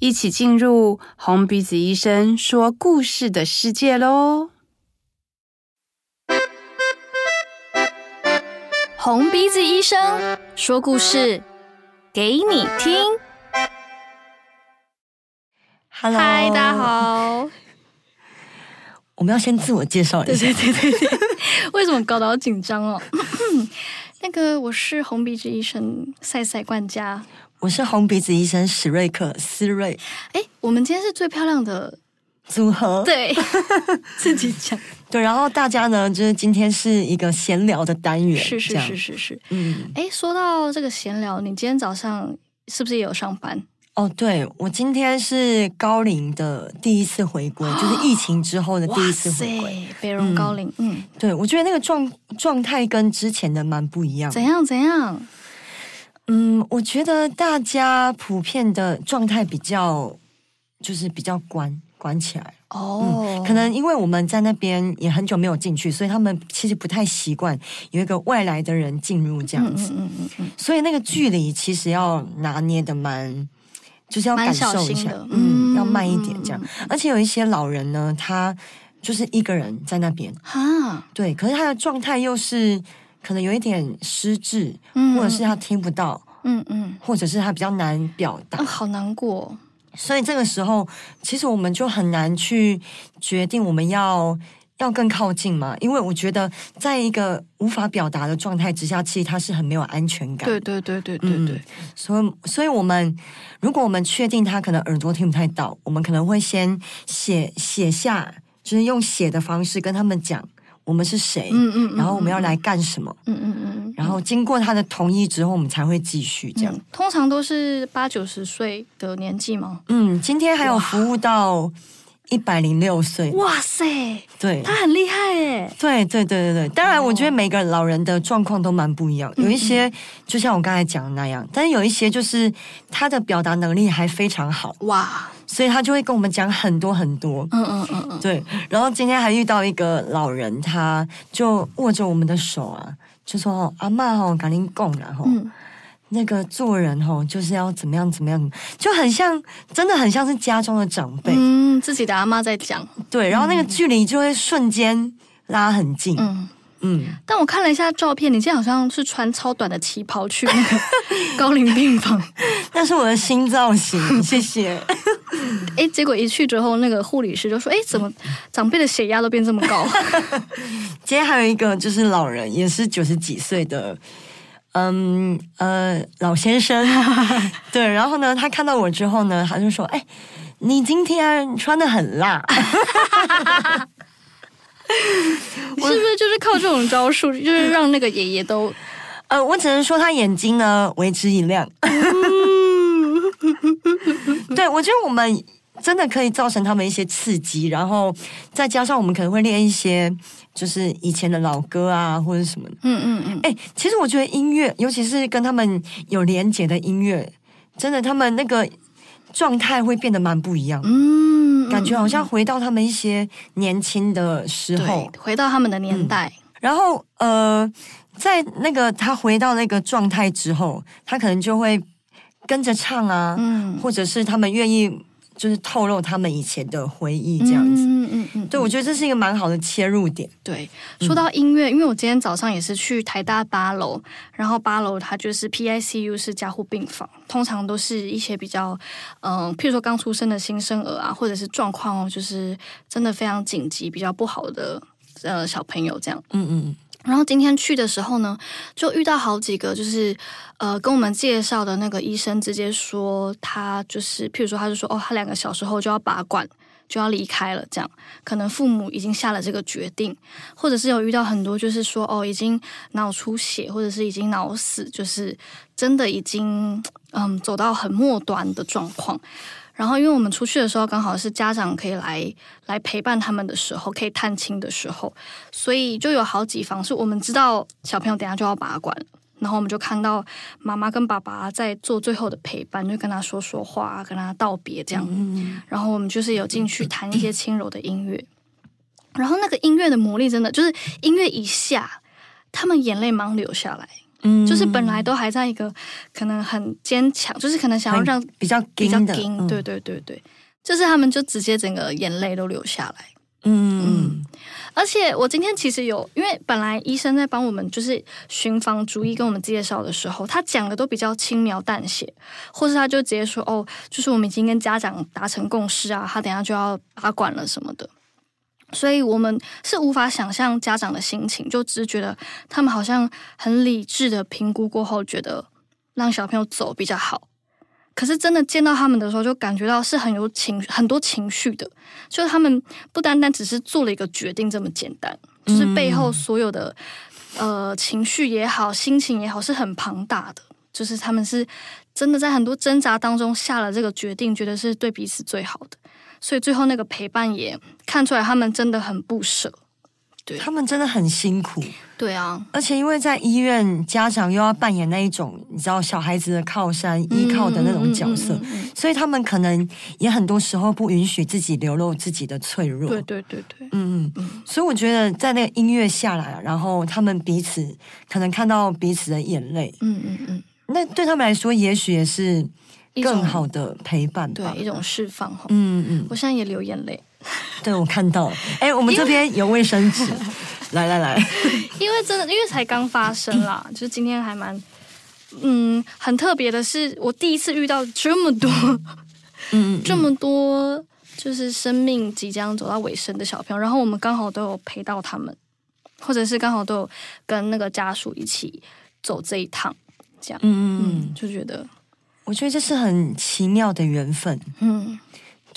一起进入红鼻子医生说故事的世界喽！红鼻子医生说故事给你听。Hello，嗨，大家好。我们要先自我介绍一下。对对对对对，为什么搞得好紧张哦？那个，我是红鼻子医生赛赛冠嘉。我是红鼻子医生史瑞克思瑞，哎，我们今天是最漂亮的组合，对，自己讲，对，然后大家呢，就是今天是一个闲聊的单元，是是是是是，嗯，哎，说到这个闲聊，你今天早上是不是也有上班？哦，对，我今天是高龄的第一次回归，就是疫情之后的第一次回归，北荣高龄，嗯，嗯。对，我觉得那个状状态跟之前的蛮不一样，怎样怎样？嗯，我觉得大家普遍的状态比较，就是比较关关起来哦、嗯。可能因为我们在那边也很久没有进去，所以他们其实不太习惯有一个外来的人进入这样子。嗯嗯嗯嗯。所以那个距离其实要拿捏的蛮，就是要感受一下，嗯，嗯，要慢一点这样。而且有一些老人呢，他就是一个人在那边，哈，对，可是他的状态又是。可能有一点失智，嗯、或者是他听不到，嗯嗯，或者是他比较难表达，哦、好难过。所以这个时候，其实我们就很难去决定我们要要更靠近嘛，因为我觉得在一个无法表达的状态之下，其实他是很没有安全感。对对对对对对。嗯、所以，所以我们如果我们确定他可能耳朵听不太到，我们可能会先写写下，就是用写的方式跟他们讲。我们是谁？嗯嗯，然后我们要来干什么？嗯嗯嗯，然后经过他的同意之后，我们才会继续这样。嗯、通常都是八九十岁的年纪吗？嗯，今天还有服务到一百零六岁。哇塞，对，他很厉害哎。对对对对对，当然我觉得每个老人的状况都蛮不一样，有一些就像我刚才讲的那样，但是有一些就是他的表达能力还非常好。哇。所以他就会跟我们讲很多很多，嗯嗯嗯嗯，对。然后今天还遇到一个老人，他就握着我们的手啊，就说：“哦，阿嬷吼，赶紧供然后那个做人吼，就是要怎么样怎么样，就很像，真的很像是家中的长辈，嗯，自己的阿妈在讲，对。然后那个距离就会瞬间拉很近，嗯。”嗯，但我看了一下照片，你今天好像是穿超短的旗袍去那个 高龄病房，那是我的新造型，谢谢。哎，结果一去之后，那个护理师就说：“哎，怎么长辈的血压都变这么高？” 今天还有一个就是老人，也是九十几岁的，嗯呃老先生，对，然后呢，他看到我之后呢，他就说：“哎，你今天穿的很辣。” 你是不是就是靠这种招数，就是让那个爷爷都……呃，我只能说他眼睛呢为之一亮。对，我觉得我们真的可以造成他们一些刺激，然后再加上我们可能会练一些，就是以前的老歌啊，或者什么。嗯嗯嗯。哎、欸，其实我觉得音乐，尤其是跟他们有连结的音乐，真的，他们那个状态会变得蛮不一样。嗯。感觉好像回到他们一些年轻的时候，回到他们的年代。嗯、然后，呃，在那个他回到那个状态之后，他可能就会跟着唱啊，嗯，或者是他们愿意。就是透露他们以前的回忆这样子，对，我觉得这是一个蛮好的切入点。对，说到音乐，因为我今天早上也是去台大八楼，然后八楼它就是 PICU 是加护病房，通常都是一些比较，嗯，譬如说刚出生的新生儿啊，或者是状况哦，就是真的非常紧急、比较不好的呃小朋友这样，嗯嗯。然后今天去的时候呢，就遇到好几个，就是呃，跟我们介绍的那个医生直接说，他就是，譬如说，他就说，哦，他两个小时后就要拔管，就要离开了，这样，可能父母已经下了这个决定，或者是有遇到很多，就是说，哦，已经脑出血，或者是已经脑死，就是真的已经嗯走到很末端的状况。然后因为我们出去的时候刚好是家长可以来来陪伴他们的时候，可以探亲的时候，所以就有好几房是我们知道小朋友等下就要拔管，然后我们就看到妈妈跟爸爸在做最后的陪伴，就跟他说说话，跟他道别这样。嗯、然后我们就是有进去弹一些轻柔的音乐，然后那个音乐的魔力真的就是音乐一下，他们眼泪忙流下来。嗯，就是本来都还在一个可能很坚强，就是可能想要让比较比较紧，对对对对，就是他们就直接整个眼泪都流下来。嗯。嗯，而且我今天其实有，因为本来医生在帮我们就是寻访逐一跟我们介绍的时候，他讲的都比较轻描淡写，或是他就直接说哦，就是我们已经跟家长达成共识啊，他等下就要拔管了什么的。所以我们是无法想象家长的心情，就只是觉得他们好像很理智的评估过后，觉得让小朋友走比较好。可是真的见到他们的时候，就感觉到是很有情很多情绪的，就是他们不单单只是做了一个决定这么简单，就是背后所有的呃情绪也好，心情也好，是很庞大的。就是他们是真的在很多挣扎当中下了这个决定，觉得是对彼此最好的。所以最后那个陪伴也看出来，他们真的很不舍，对，他们真的很辛苦，对啊，而且因为在医院，家长又要扮演那一种你知道小孩子的靠山、依靠的那种角色，所以他们可能也很多时候不允许自己流露自己的脆弱，对对对对，嗯嗯。嗯，所以我觉得在那个音乐下来，然后他们彼此可能看到彼此的眼泪，嗯嗯嗯，那对他们来说，也许也是。更好的陪伴吧，对，一种释放。嗯嗯，我现在也流眼泪。对，我看到了。哎，我们这边有卫生纸，来来 来。因为真的，因为才刚发生啦，就是今天还蛮，嗯，很特别的是，我第一次遇到这么多，嗯，这么多，就是生命即将走到尾声的小朋友，然后我们刚好都有陪到他们，或者是刚好都有跟那个家属一起走这一趟，这样，嗯嗯，就觉得。我觉得这是很奇妙的缘分，嗯，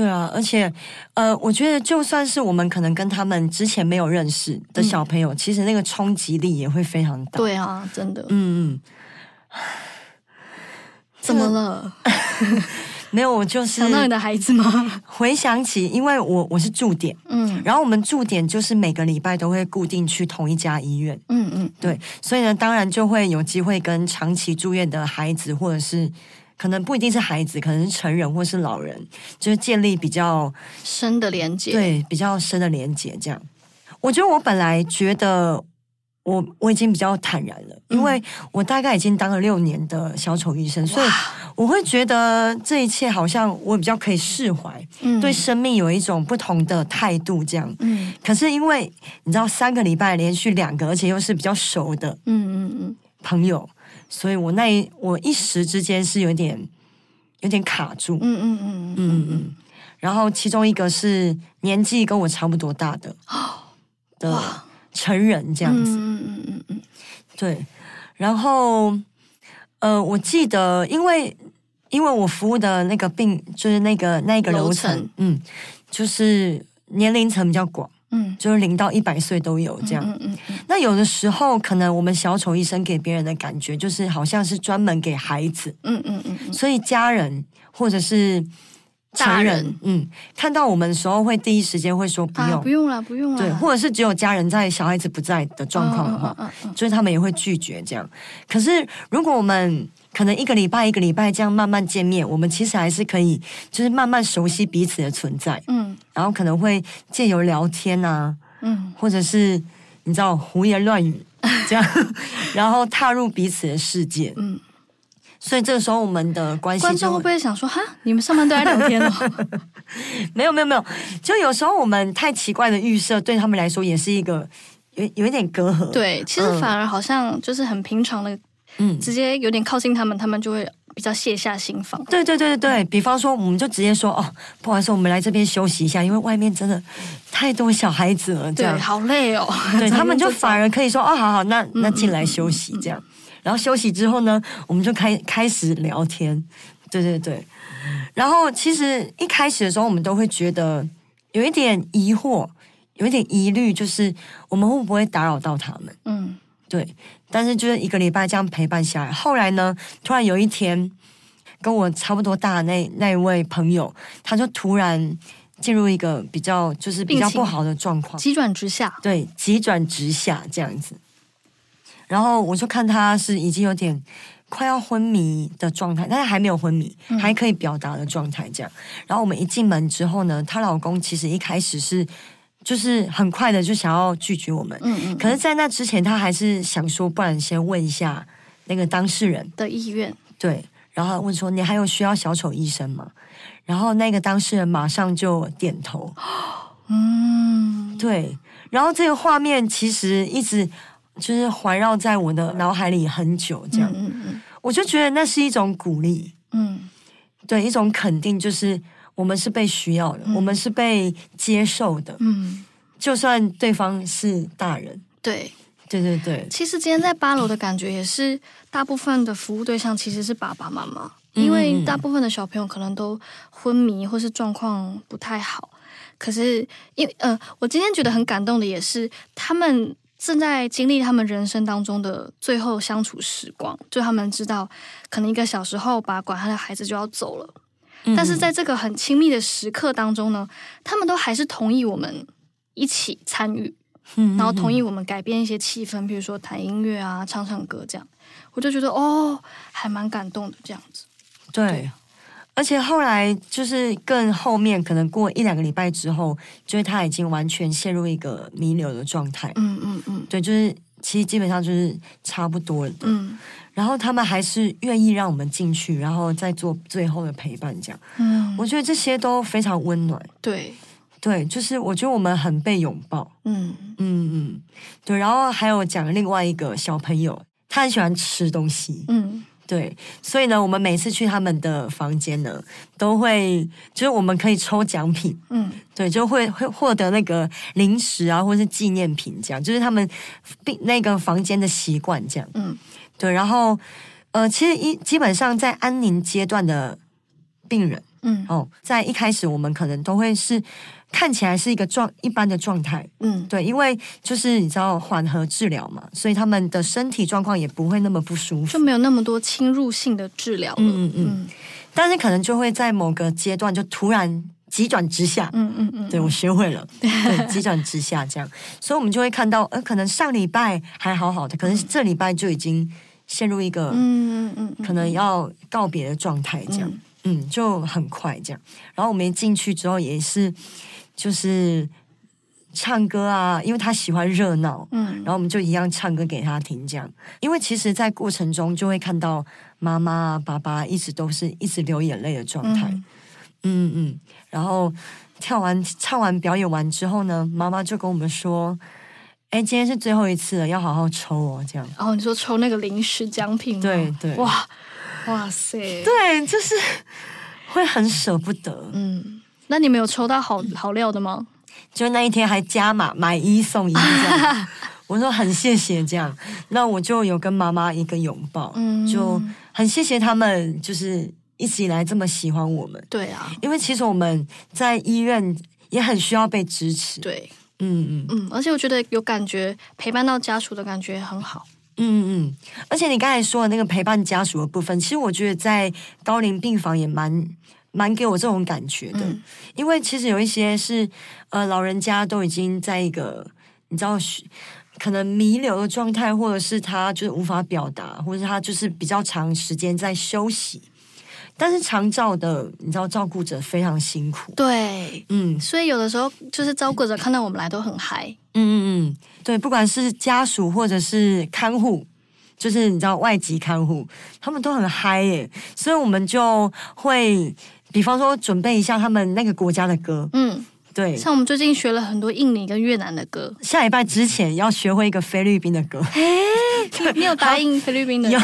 对啊，而且，呃，我觉得就算是我们可能跟他们之前没有认识的小朋友，嗯、其实那个冲击力也会非常大。对啊，真的，嗯嗯，怎么了？没有，我就是想到你的孩子吗？回想起，因为我我是驻点，嗯，然后我们驻点就是每个礼拜都会固定去同一家医院，嗯嗯，对，所以呢，当然就会有机会跟长期住院的孩子或者是。可能不一定是孩子，可能是成人或是老人，就是建立比较深的连接，对，比较深的连接。这样，我觉得我本来觉得我我已经比较坦然了，因为我大概已经当了六年的小丑医生，所以我会觉得这一切好像我比较可以释怀，嗯，对生命有一种不同的态度。这样，嗯，可是因为你知道，三个礼拜连续两个，而且又是比较熟的，嗯嗯嗯，朋友。所以我那一我一时之间是有点有点卡住，嗯嗯嗯嗯嗯嗯，然后其中一个是年纪跟我差不多大的 的成人这样子，嗯嗯嗯嗯，对，然后呃，我记得因为因为我服务的那个病就是那个那个流程，嗯，就是年龄层比较广。嗯，就是零到一百岁都有这样。嗯嗯嗯。那有的时候，可能我们小丑医生给别人的感觉，就是好像是专门给孩子。嗯嗯嗯。所以家人或者是成人，人嗯，看到我们的时候，会第一时间会说不用，啊、不用了，不用了。对，或者是只有家人在，小孩子不在的状况的话，嗯嗯嗯嗯、所以他们也会拒绝这样。可是如果我们可能一个礼拜一个礼拜这样慢慢见面，我们其实还是可以，就是慢慢熟悉彼此的存在。嗯，然后可能会借由聊天啊，嗯，或者是你知道胡言乱语这样，然后踏入彼此的世界。嗯，所以这个时候我们的关系，观众会不会想说哈，你们上班都在聊天哦？没有没有没有，就有时候我们太奇怪的预设，对他们来说也是一个有有一点隔阂。对，其实反而好像就是很平常的。嗯，直接有点靠近他们，他们就会比较卸下心防。对对对对对，比方说，我们就直接说哦，不好意思，我们来这边休息一下，因为外面真的太多小孩子了，对，好累哦。对，他们就反而可以说哦，好好，那那进来休息这样。嗯嗯嗯嗯、然后休息之后呢，我们就开开始聊天。对对对。然后其实一开始的时候，我们都会觉得有一点疑惑，有一点疑虑，就是我们会不会打扰到他们？嗯。对，但是就是一个礼拜这样陪伴下来，后来呢，突然有一天，跟我差不多大的那那一位朋友，他就突然进入一个比较就是比较不好的状况，急转直下，对，急转直下这样子。然后我就看他是已经有点快要昏迷的状态，但是还没有昏迷，嗯、还可以表达的状态这样。然后我们一进门之后呢，她老公其实一开始是。就是很快的就想要拒绝我们，嗯嗯，可是，在那之前，他还是想说，不然先问一下那个当事人的意愿，对，然后问说，你还有需要小丑医生吗？然后那个当事人马上就点头，嗯，对，然后这个画面其实一直就是环绕在我的脑海里很久，这样，嗯嗯嗯，我就觉得那是一种鼓励，嗯，对，一种肯定，就是。我们是被需要的，嗯、我们是被接受的。嗯，就算对方是大人，对，对对对。其实今天在八楼的感觉也是，大部分的服务对象其实是爸爸妈妈，嗯、因为大部分的小朋友可能都昏迷或是状况不太好。可是，因为呃，我今天觉得很感动的也是，他们正在经历他们人生当中的最后相处时光，就他们知道，可能一个小时后，把管他的孩子就要走了。但是在这个很亲密的时刻当中呢，他们都还是同意我们一起参与，然后同意我们改变一些气氛，比如说弹音乐啊、唱唱歌这样，我就觉得哦，还蛮感动的这样子。对，对，而且后来就是更后面，可能过一两个礼拜之后，就是他已经完全陷入一个弥留的状态。嗯嗯嗯，对，就是其实基本上就是差不多了的。嗯。然后他们还是愿意让我们进去，然后再做最后的陪伴，这样。嗯，我觉得这些都非常温暖。对，对，就是我觉得我们很被拥抱。嗯嗯嗯，对。然后还有讲另外一个小朋友，他很喜欢吃东西。嗯，对。所以呢，我们每次去他们的房间呢，都会就是我们可以抽奖品。嗯，对，就会会获得那个零食啊，或者是纪念品，这样就是他们并那个房间的习惯，这样。嗯。对，然后，呃，其实一基本上在安宁阶段的病人，嗯，哦，在一开始我们可能都会是看起来是一个状一般的状态，嗯，对，因为就是你知道缓和治疗嘛，所以他们的身体状况也不会那么不舒服，就没有那么多侵入性的治疗了，嗯嗯嗯，但是可能就会在某个阶段就突然急转直下，嗯嗯嗯，对，我学会了，对，急转直下这样，所以我们就会看到，呃，可能上礼拜还好好的，可能这礼拜就已经。陷入一个嗯嗯嗯。可能要告别的状态，这样。嗯，嗯，就很快这样。然后我们一进去之后也是，就是唱歌啊，因为他喜欢热闹，嗯，然后我们就一样唱歌给他听，这样。因为其实，在过程中就会看到妈妈、爸爸一直都是一直流眼泪的状态，嗯嗯嗯。然后跳完、唱完、表演完之后呢，妈妈就跟我们说。哎，今天是最后一次了，要好好抽哦，这样。哦，你说抽那个零食奖品吗？对对。哇，哇塞！对，就是会很舍不得。嗯，那你们有抽到好好料的吗？就那一天还加码买一送一这样。我说很谢谢这样，那我就有跟妈妈一个拥抱，嗯，就很谢谢他们，就是一直以来这么喜欢我们。对啊，因为其实我们在医院也很需要被支持。对。嗯嗯嗯，而且我觉得有感觉陪伴到家属的感觉很好。嗯嗯，而且你刚才说的那个陪伴家属的部分，其实我觉得在高龄病房也蛮蛮给我这种感觉的。嗯、因为其实有一些是呃老人家都已经在一个你知道可能弥留的状态，或者是他就是无法表达，或者是他就是比较长时间在休息。但是长照的，你知道照顾者非常辛苦。对，嗯，所以有的时候就是照顾者看到我们来都很嗨。嗯嗯嗯，对，不管是家属或者是看护，就是你知道外籍看护，他们都很嗨耶。所以我们就会，比方说准备一下他们那个国家的歌。嗯。对，像我们最近学了很多印尼跟越南的歌，下礼拜之前要学会一个菲律宾的歌。哎，你有答应菲律宾的？有，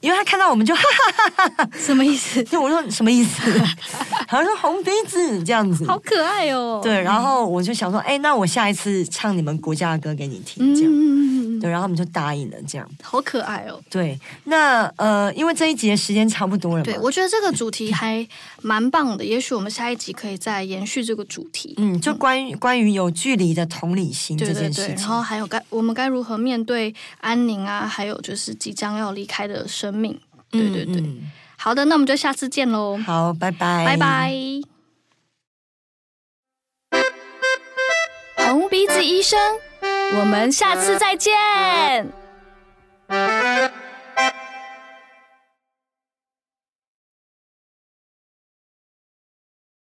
因为他看到我们就哈哈哈哈，什么意思？就我说什么意思？好像说红鼻子这样子，好可爱哦。对，然后我就想说，哎，那我下一次唱你们国家的歌给你听，这样。对，然后他们就答应了，这样。好可爱哦。对，那呃，因为这一集的时间差不多了嘛，对，我觉得这个主题还蛮棒的，也许我们下一集可以再延续这个主题。嗯，就关于、嗯、关于有距离的同理心这件事情，对对对，然后还有该我们该如何面对安宁啊还有就是即将要离开的生命。对对对。好的那我们就下次见喽。好拜拜。拜拜。红鼻子医生我们下次再见。